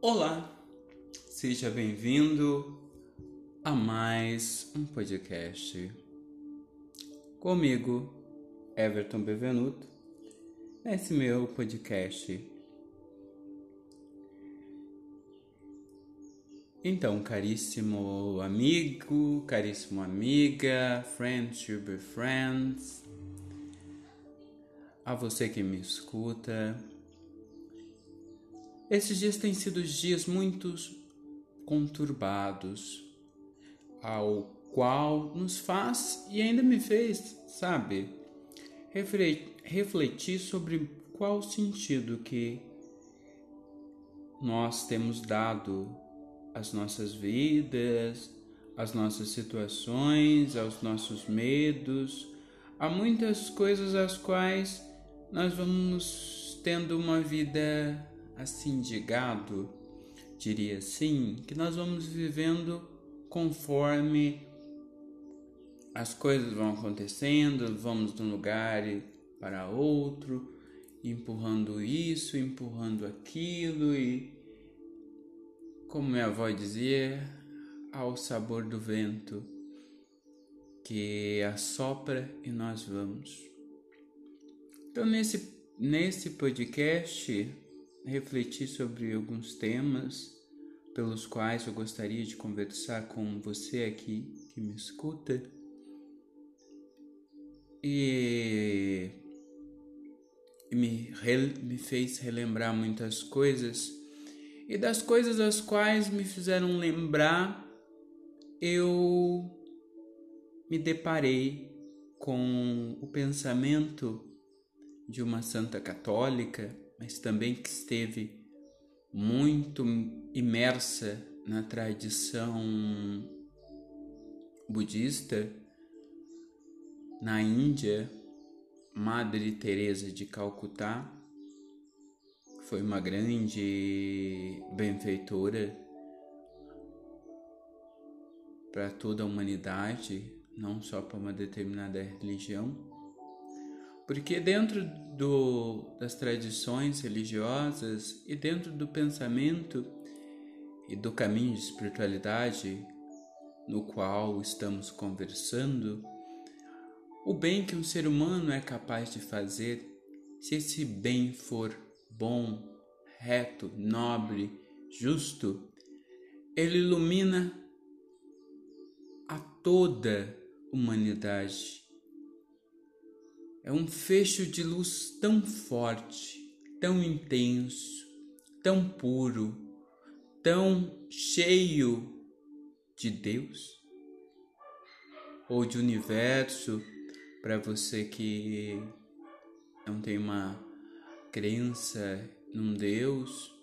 Olá, seja bem-vindo a mais um podcast comigo, Everton Bevenuto, nesse meu podcast. Então, caríssimo amigo, caríssimo amiga, friends to be friends, a você que me escuta, esses dias têm sido dias muito conturbados, ao qual nos faz e ainda me fez, sabe, refletir sobre qual sentido que nós temos dado às nossas vidas, às nossas situações, aos nossos medos, há muitas coisas às quais nós vamos tendo uma vida assim de gado, diria assim, que nós vamos vivendo conforme as coisas vão acontecendo, vamos de um lugar para outro, empurrando isso, empurrando aquilo e como minha avó dizia, ao sabor do vento que assopra e nós vamos. Então nesse nesse podcast refletir sobre alguns temas pelos quais eu gostaria de conversar com você aqui que me escuta. E, me, me fez relembrar muitas coisas, e das coisas as quais me fizeram lembrar, eu me deparei com o pensamento de uma santa católica mas também que esteve muito imersa na tradição budista na Índia, Madre Teresa de Calcutá foi uma grande benfeitora para toda a humanidade, não só para uma determinada religião. Porque dentro do, das tradições religiosas e dentro do pensamento e do caminho de espiritualidade no qual estamos conversando, o bem que um ser humano é capaz de fazer, se esse bem for bom, reto, nobre, justo, ele ilumina a toda humanidade é um fecho de luz tão forte, tão intenso, tão puro, tão cheio de Deus ou de universo para você que não tem uma crença num Deus.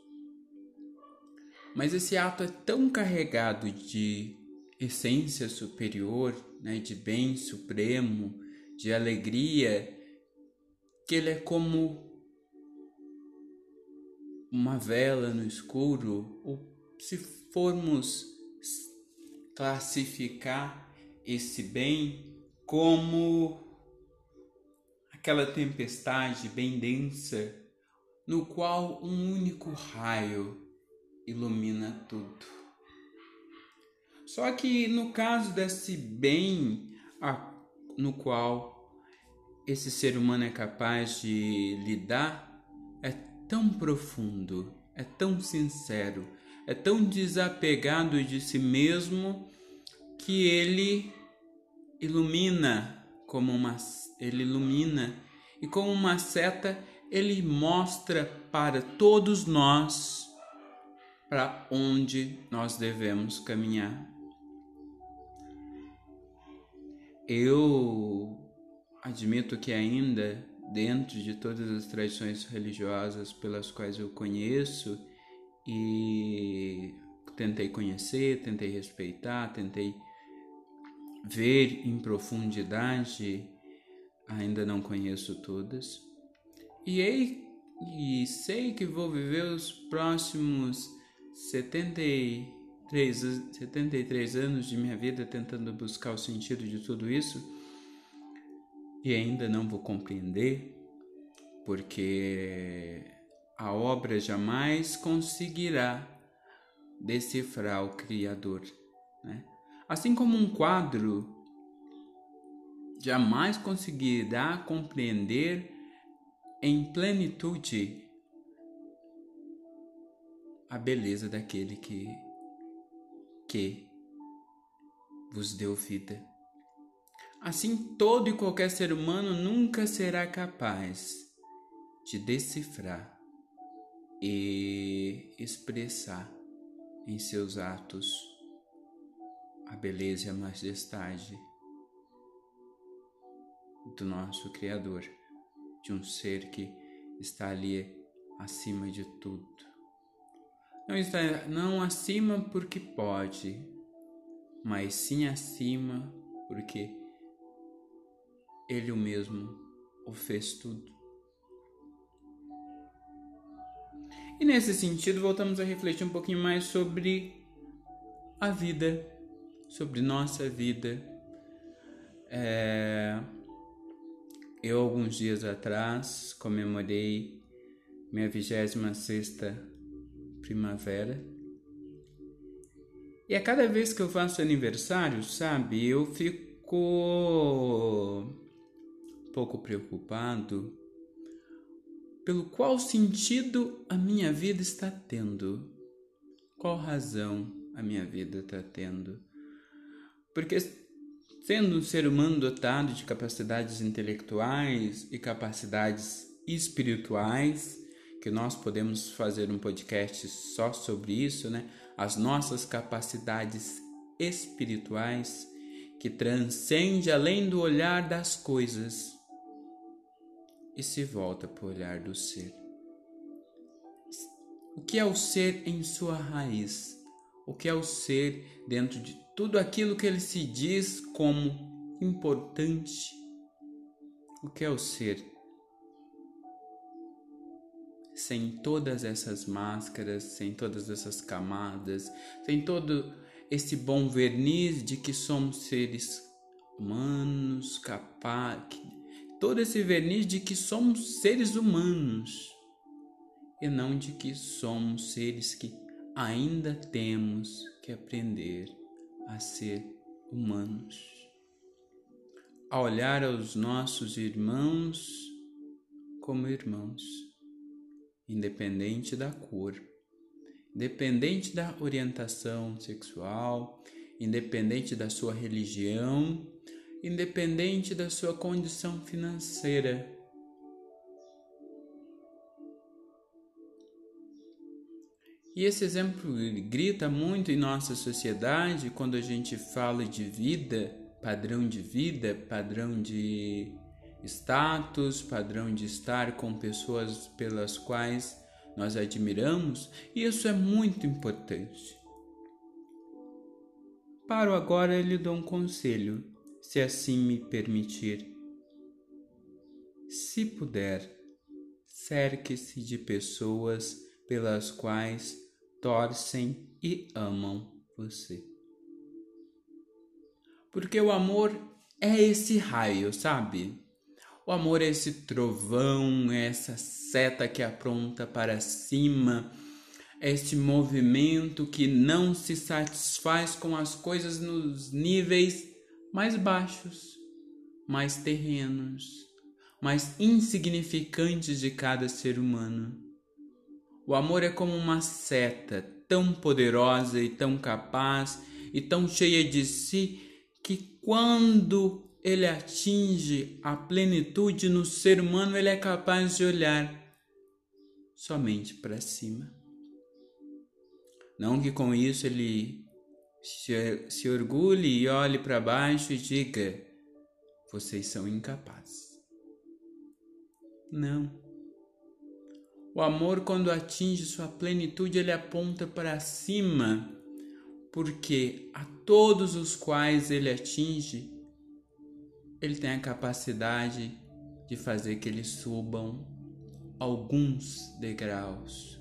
Mas esse ato é tão carregado de essência superior, né, de bem supremo, de alegria, que ele é como uma vela no escuro, ou se formos classificar esse bem como aquela tempestade bem densa no qual um único raio ilumina tudo. Só que no caso desse bem no qual esse ser humano é capaz de lidar é tão profundo, é tão sincero, é tão desapegado de si mesmo que ele ilumina como uma ele ilumina e como uma seta ele mostra para todos nós para onde nós devemos caminhar. Eu Admito que ainda, dentro de todas as tradições religiosas pelas quais eu conheço e tentei conhecer, tentei respeitar, tentei ver em profundidade, ainda não conheço todas. E, e sei que vou viver os próximos 73, 73 anos de minha vida tentando buscar o sentido de tudo isso e ainda não vou compreender, porque a obra jamais conseguirá decifrar o Criador. Né? Assim como um quadro jamais conseguirá compreender em plenitude a beleza daquele que, que vos deu vida. Assim, todo e qualquer ser humano nunca será capaz de decifrar e expressar em seus atos a beleza e a majestade do nosso Criador, de um ser que está ali acima de tudo. Não está não acima porque pode, mas sim acima porque ele o mesmo o fez tudo. E nesse sentido, voltamos a refletir um pouquinho mais sobre a vida, sobre nossa vida. É... Eu, alguns dias atrás, comemorei minha 26 sexta primavera. E a cada vez que eu faço aniversário, sabe, eu fico pouco preocupado pelo qual sentido a minha vida está tendo, qual razão a minha vida está tendo. Porque Sendo um ser humano dotado de capacidades intelectuais e capacidades espirituais, que nós podemos fazer um podcast só sobre isso, né? As nossas capacidades espirituais que transcende além do olhar das coisas e se volta para o olhar do ser. O que é o ser em sua raiz? O que é o ser dentro de tudo aquilo que ele se diz como importante. O que é o ser? Sem todas essas máscaras, sem todas essas camadas, sem todo esse bom verniz de que somos seres humanos, capazes, todo esse verniz de que somos seres humanos e não de que somos seres que ainda temos que aprender a ser humanos, a olhar aos nossos irmãos como irmãos, independente da cor, independente da orientação sexual, independente da sua religião, independente da sua condição financeira E esse exemplo grita muito em nossa sociedade quando a gente fala de vida, padrão de vida, padrão de status, padrão de estar com pessoas pelas quais nós admiramos, e isso é muito importante. Paro agora e lhe dou um conselho, se assim me permitir. Se puder, cerque-se de pessoas pelas quais torcem e amam você. Porque o amor é esse raio, sabe? O amor é esse trovão, é essa seta que apronta para cima, é esse movimento que não se satisfaz com as coisas nos níveis mais baixos, mais terrenos, mais insignificantes de cada ser humano. O amor é como uma seta tão poderosa e tão capaz e tão cheia de si que quando ele atinge a plenitude no ser humano, ele é capaz de olhar somente para cima. Não que com isso ele se, orgulhe e olhe para baixo e diga: vocês são incapazes. Não. O amor, quando atinge sua plenitude, ele aponta para cima, porque a todos os quais ele atinge, ele tem a capacidade de fazer que eles subam alguns degraus.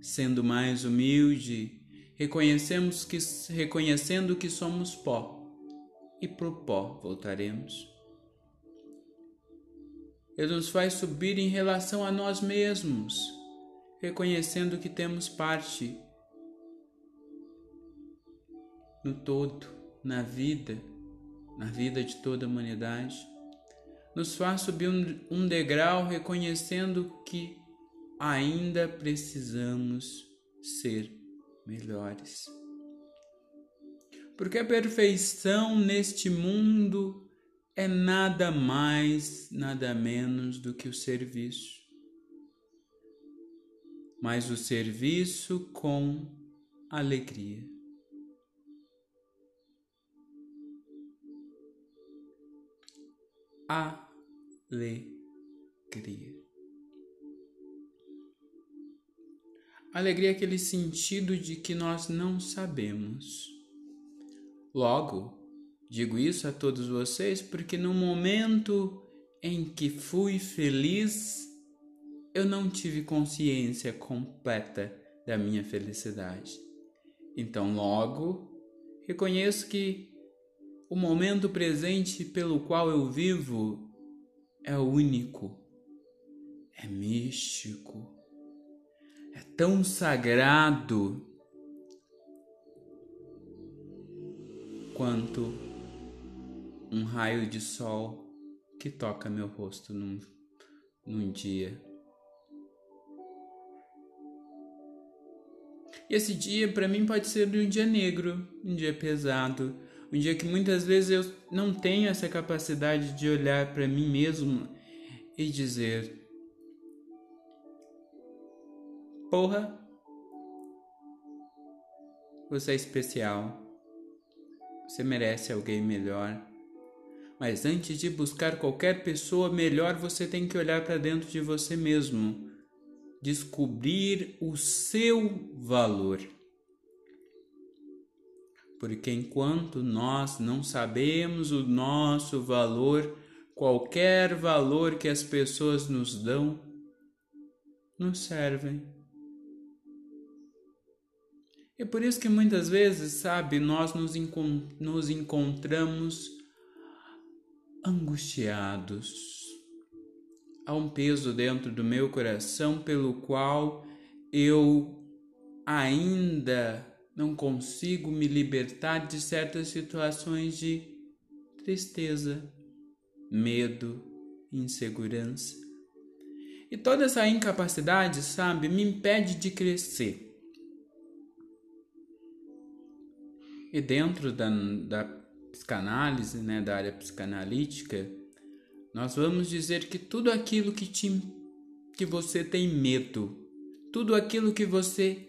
Sendo mais humilde, reconhecemos que reconhecendo que somos pó, e pro pó voltaremos. Ele nos faz subir em relação a nós mesmos, reconhecendo que temos parte no todo, na vida, na vida de toda a humanidade. Nos faz subir um, um degrau reconhecendo que ainda precisamos ser melhores. Porque a perfeição neste mundo é nada mais, nada menos do que o serviço. Mas o serviço com alegria. Alegria. Alegria é aquele sentido de que nós não sabemos. Logo, digo isso a todos vocês porque no momento em que fui feliz, eu não tive consciência completa da minha felicidade. Então, logo, reconheço que o momento presente pelo qual eu vivo é único, é místico é tão sagrado quanto um raio de sol que toca meu rosto num, num dia. E esse dia para mim pode ser um dia negro, um dia pesado, um dia que muitas vezes eu não tenho essa capacidade de olhar para mim mesmo e dizer: Porra, você é especial. Você merece alguém melhor. Mas antes de buscar qualquer pessoa melhor, você tem que olhar para dentro de você mesmo, descobrir o seu valor. Porque enquanto nós não sabemos o nosso valor, qualquer valor que as pessoas nos dão, nos servem é por isso que muitas vezes, sabe, nós nos, encont nos encontramos angustiados. Há um peso dentro do meu coração pelo qual eu ainda não consigo me libertar de certas situações de tristeza, medo, insegurança. E toda essa incapacidade, sabe, me impede de crescer. E dentro da, da psicanálise, né, da área psicanalítica, nós vamos dizer que tudo aquilo que, te, que você tem medo, tudo aquilo que você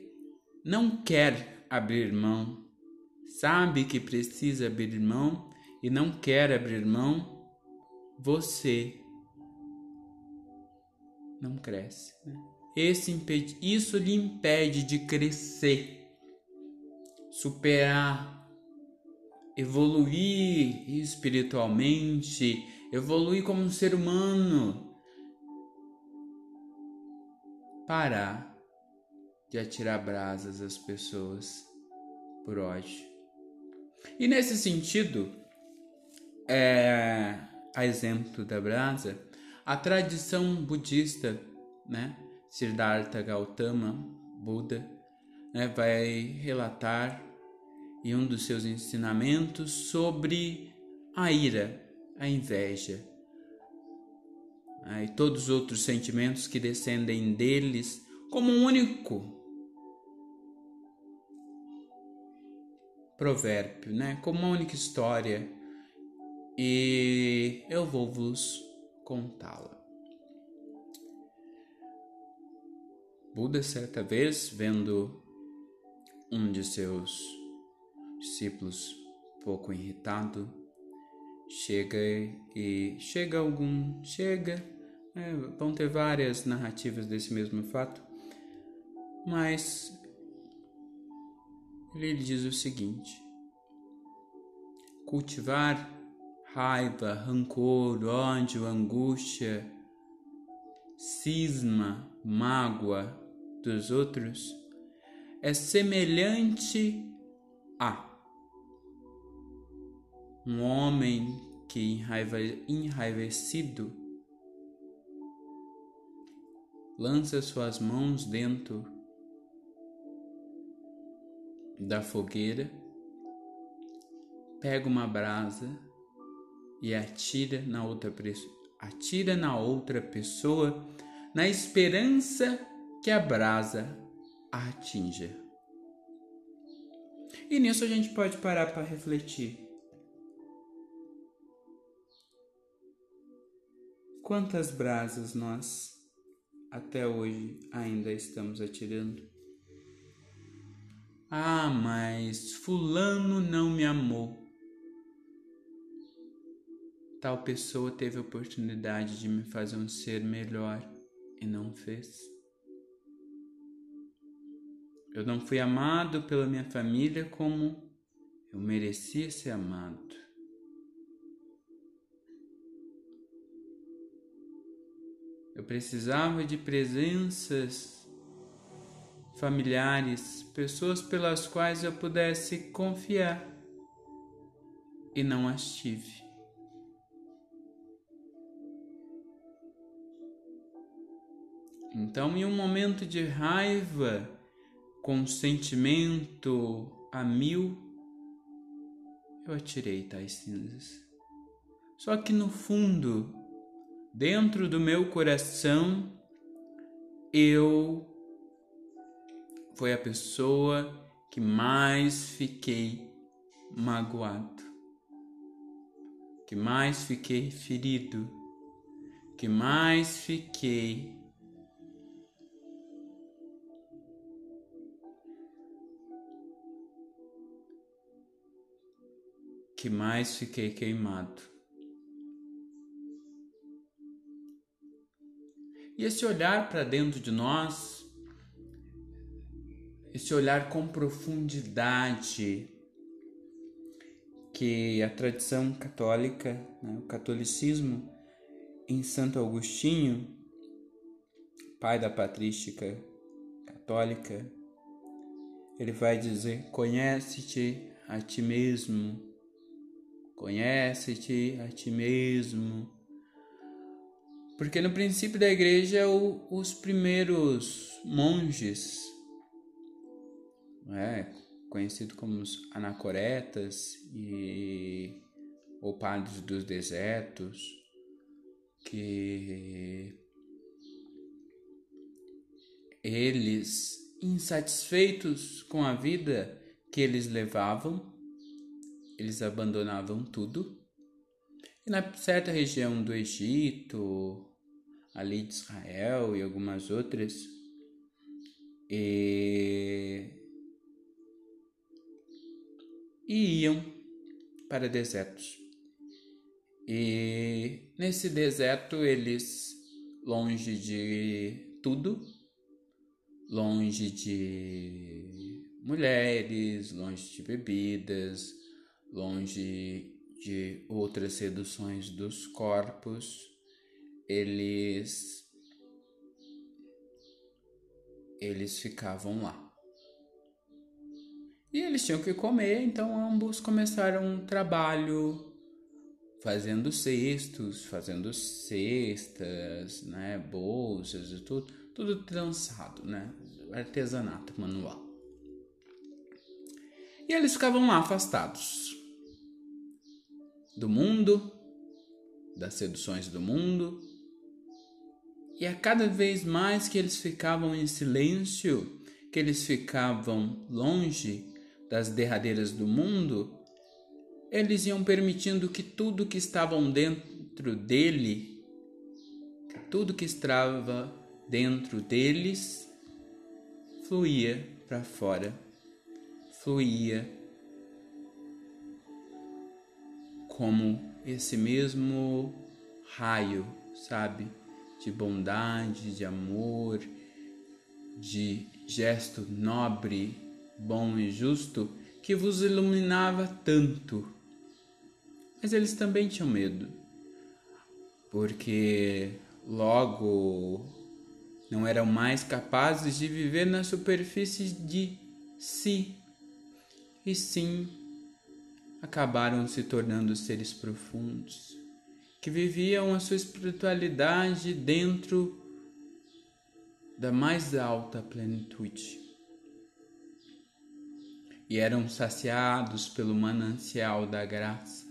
não quer abrir mão, sabe que precisa abrir mão e não quer abrir mão, você não cresce. Né? Esse impede, isso lhe impede de crescer superar, evoluir espiritualmente, evoluir como um ser humano. Parar de atirar brasas às pessoas por ódio. E nesse sentido, é, a exemplo da brasa, a tradição budista, né, Siddhartha Gautama, Buda, né, vai relatar em um dos seus ensinamentos sobre a ira, a inveja e todos os outros sentimentos que descendem deles como um único provérbio, né? como uma única história, e eu vou vos contá-la. Buda, certa vez, vendo um de seus discípulos, pouco irritado, chega e chega algum, chega, é, vão ter várias narrativas desse mesmo fato, mas ele diz o seguinte: cultivar raiva, rancor, ódio, angústia, cisma, mágoa dos outros é semelhante a um homem que enraiva, enraivecido lança suas mãos dentro da fogueira pega uma brasa e atira na outra atira na outra pessoa na esperança que a brasa a atinja. E nisso a gente pode parar para refletir. Quantas brasas nós até hoje ainda estamos atirando? Ah, mas Fulano não me amou. Tal pessoa teve a oportunidade de me fazer um ser melhor e não fez. Eu não fui amado pela minha família como eu merecia ser amado. Eu precisava de presenças familiares, pessoas pelas quais eu pudesse confiar e não as tive. Então, em um momento de raiva, com sentimento a mil, eu atirei tais cinzas. Só que no fundo, dentro do meu coração, eu foi a pessoa que mais fiquei magoado, que mais fiquei ferido, que mais fiquei que mais fiquei queimado. E esse olhar para dentro de nós, esse olhar com profundidade que a tradição católica, né, o catolicismo, em Santo Agostinho, pai da patrística católica, ele vai dizer: Conhece-te a ti mesmo Conhece-te a ti mesmo. Porque no princípio da igreja, o, os primeiros monges, é, conhecidos como os anacoretas e ou padres dos desertos, que eles, insatisfeitos com a vida que eles levavam, eles abandonavam tudo. E na certa região do Egito, ali de Israel e algumas outras, e, e iam para desertos. E nesse deserto eles, longe de tudo, longe de mulheres, longe de bebidas, longe de outras seduções dos corpos, eles eles ficavam lá. E eles tinham que comer, então ambos começaram um trabalho fazendo cestos, fazendo cestas, né, bolsas e tudo, tudo trançado, né, artesanato manual. E eles ficavam lá afastados do mundo, das seduções do mundo. E a cada vez mais que eles ficavam em silêncio, que eles ficavam longe das derradeiras do mundo, eles iam permitindo que tudo que estavam dentro dele, tudo que estava dentro deles, fluía para fora, fluía como esse mesmo raio, sabe? De bondade, de amor, de gesto nobre, bom e justo que vos iluminava tanto. Mas eles também tinham medo, porque logo não eram mais capazes de viver na superfície de si, e sim acabaram se tornando seres profundos, que viviam a sua espiritualidade dentro da mais alta plenitude. e eram saciados pelo manancial da graça.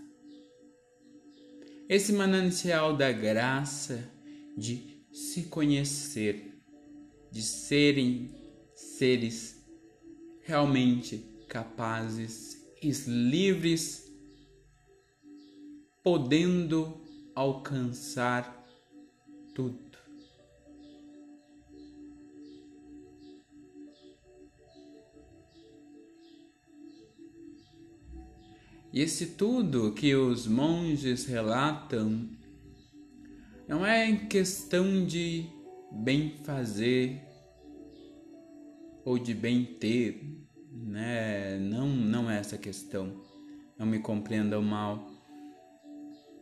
Esse manancial da graça de se conhecer, de serem seres realmente capazes e livres, podendo alcançar tudo. E esse tudo que os monges relatam não é questão de bem fazer ou de bem ter, né? Não, não é essa questão. Não me compreendam mal.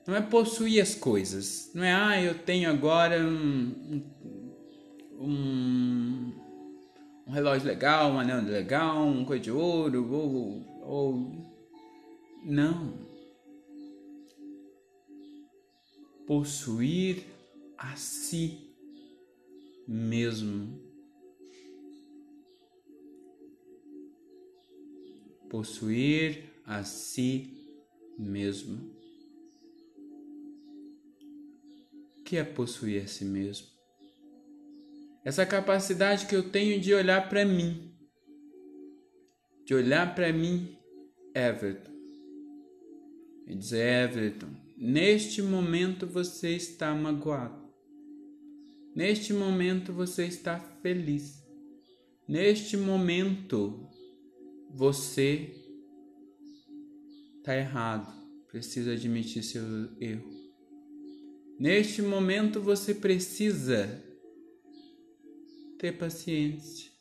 Não é possuir as coisas. Não é, ah, eu tenho agora um, um, um relógio legal, um anel legal, um coisa de ouro, ou, ou não. Possuir a si mesmo. Possuir a si mesmo. Que é possuir a si mesmo? Essa capacidade que eu tenho de olhar para mim, de olhar para mim, Everton, e dizer: Everton, neste momento você está magoado. Neste momento você está feliz. Neste momento você está errado. Precisa admitir seu erro. Neste momento você precisa ter paciência.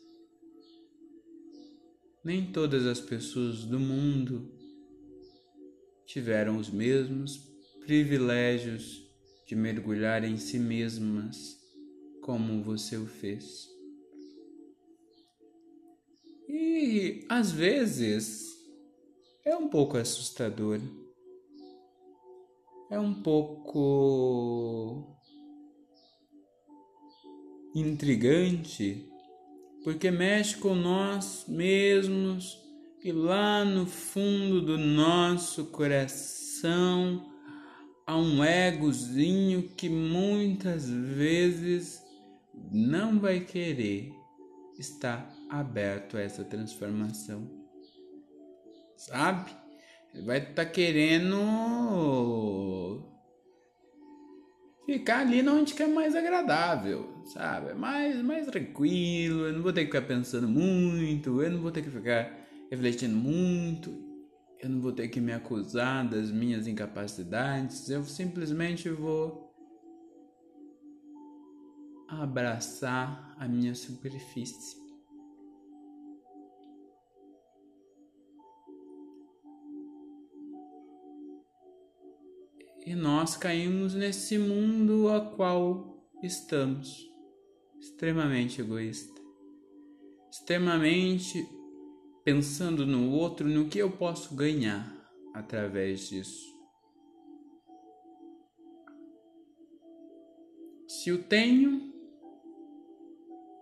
Nem todas as pessoas do mundo tiveram os mesmos privilégios de mergulhar em si mesmas como você o fez. E às vezes é um pouco assustador. É um pouco intrigante, porque mexe com nós mesmos e lá no fundo do nosso coração há um egozinho que muitas vezes não vai querer estar aberto a essa transformação. Sabe? Vai estar tá querendo ficar ali onde que é mais agradável, sabe? Mais, mais tranquilo, eu não vou ter que ficar pensando muito, eu não vou ter que ficar refletindo muito, eu não vou ter que me acusar das minhas incapacidades, eu simplesmente vou abraçar a minha superfície. E nós caímos nesse mundo a qual estamos, extremamente egoísta, extremamente pensando no outro, no que eu posso ganhar através disso. Se o tenho,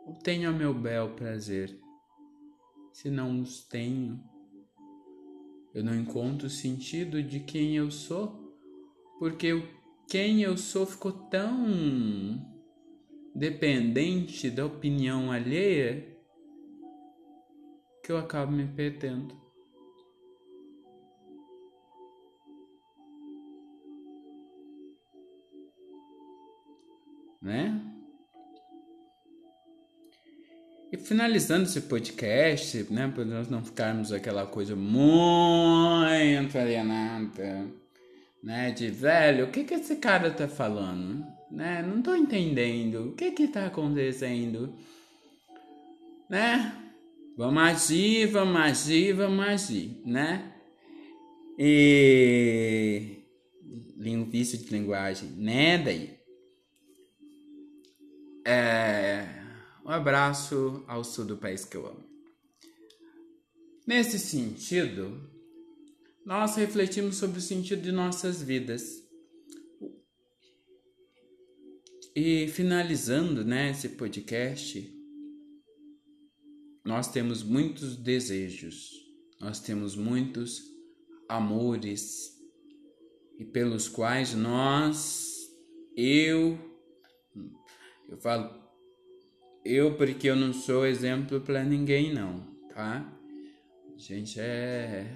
o tenho a meu bel prazer. Se não os tenho, eu não encontro o sentido de quem eu sou, porque quem eu sou ficou tão dependente da opinião alheia que eu acabo me perdendo. Né? E finalizando esse podcast, né, para nós não ficarmos aquela coisa muito alienada, né, de velho, o que que esse cara tá falando, né? Não tô entendendo. O que que tá acontecendo? Né? Vamos agir, vamos agir, vamos agir, né? E vício de linguagem, né? Daí. É... Um abraço ao sul do país que eu amo. Nesse sentido, nós refletimos sobre o sentido de nossas vidas. E finalizando né, esse podcast, nós temos muitos desejos, nós temos muitos amores e pelos quais nós, eu, eu falo, eu porque eu não sou exemplo para ninguém não, tá? A gente é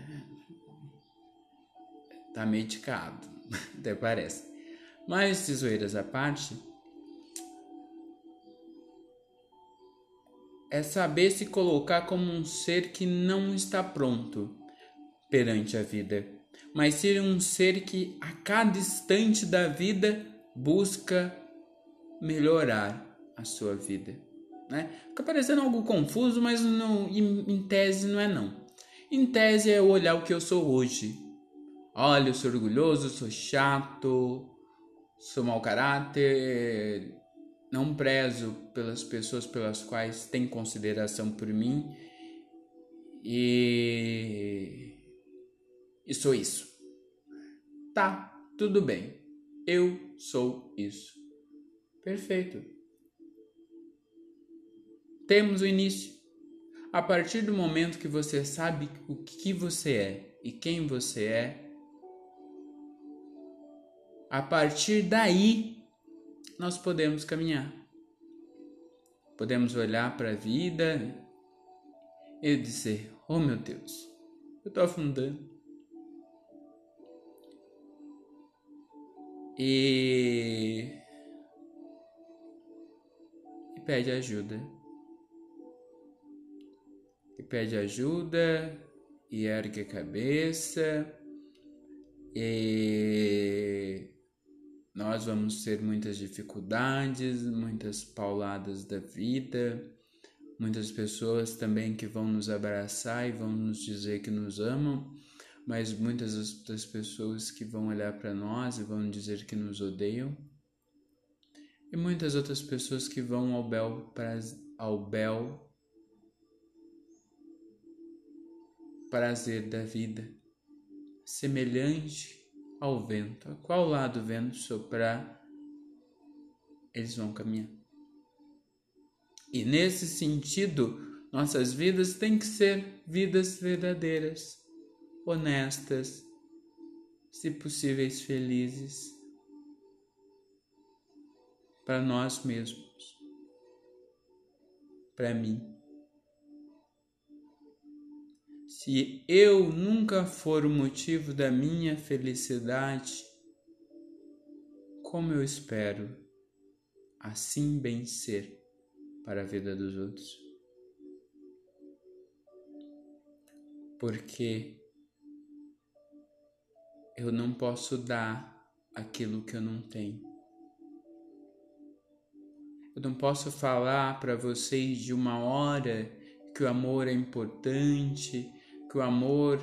tá medicado, até parece. Mas tesoeiras à parte, é saber se colocar como um ser que não está pronto perante a vida, mas ser um ser que a cada instante da vida busca melhorar a sua vida. Né? Fica parecendo algo confuso, mas não, em, em tese não é não. Em tese é olhar o que eu sou hoje. Olha, eu sou orgulhoso, sou chato, sou mau caráter, não prezo pelas pessoas pelas quais têm consideração por mim e, e sou isso. Tá, tudo bem. Eu sou isso. Perfeito. Temos o início. A partir do momento que você sabe o que você é e quem você é, a partir daí nós podemos caminhar. Podemos olhar para a vida e dizer: Oh meu Deus, eu estou afundando. E... e pede ajuda. E pede ajuda e ergue a cabeça e nós vamos ter muitas dificuldades, muitas pauladas da vida, muitas pessoas também que vão nos abraçar e vão nos dizer que nos amam, mas muitas das pessoas que vão olhar para nós e vão dizer que nos odeiam. E muitas outras pessoas que vão ao bel, ao bel prazer da vida, semelhante ao vento. A qual lado o vento soprar, eles vão caminhar. E nesse sentido, nossas vidas têm que ser vidas verdadeiras, honestas, se possíveis felizes para nós mesmos, para mim. Se eu nunca for o motivo da minha felicidade, como eu espero assim bem ser para a vida dos outros? Porque eu não posso dar aquilo que eu não tenho. Eu não posso falar para vocês de uma hora que o amor é importante, que o amor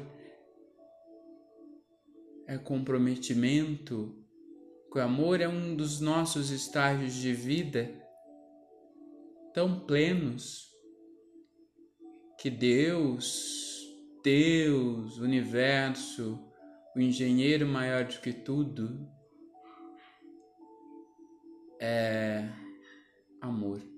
é comprometimento, que o amor é um dos nossos estágios de vida tão plenos que Deus, Deus, universo, o engenheiro maior do que tudo, é amor.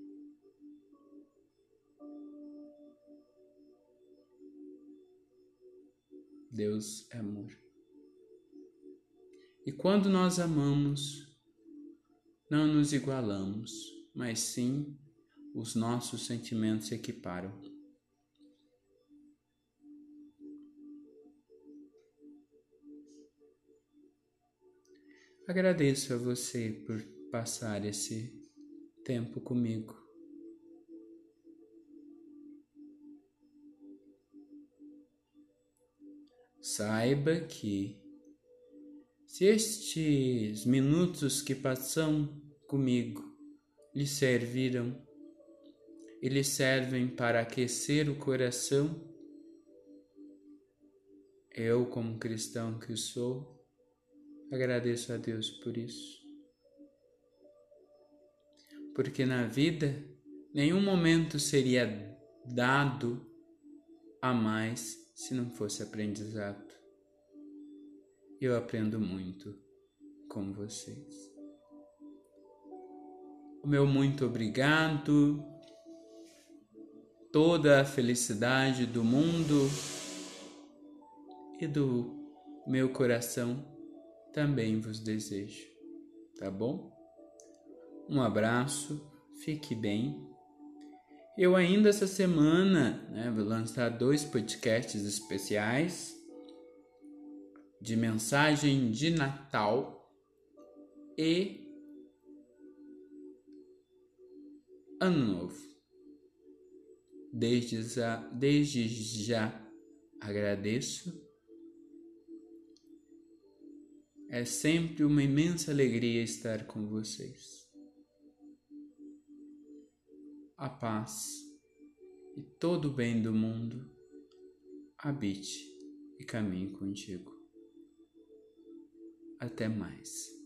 Deus é amor. E quando nós amamos, não nos igualamos, mas sim os nossos sentimentos se equiparam. Agradeço a você por passar esse tempo comigo. Saiba que, se estes minutos que passam comigo lhe serviram e lhe servem para aquecer o coração, eu, como cristão que sou, agradeço a Deus por isso. Porque na vida nenhum momento seria dado a mais se não fosse aprendizado. Eu aprendo muito com vocês. O meu muito obrigado, toda a felicidade do mundo e do meu coração também vos desejo, tá bom? Um abraço, fique bem. Eu ainda essa semana né, vou lançar dois podcasts especiais de mensagem de Natal e Ano Novo. Desde já, desde já agradeço. É sempre uma imensa alegria estar com vocês. A paz e todo o bem do mundo habite e caminhe contigo. Até mais.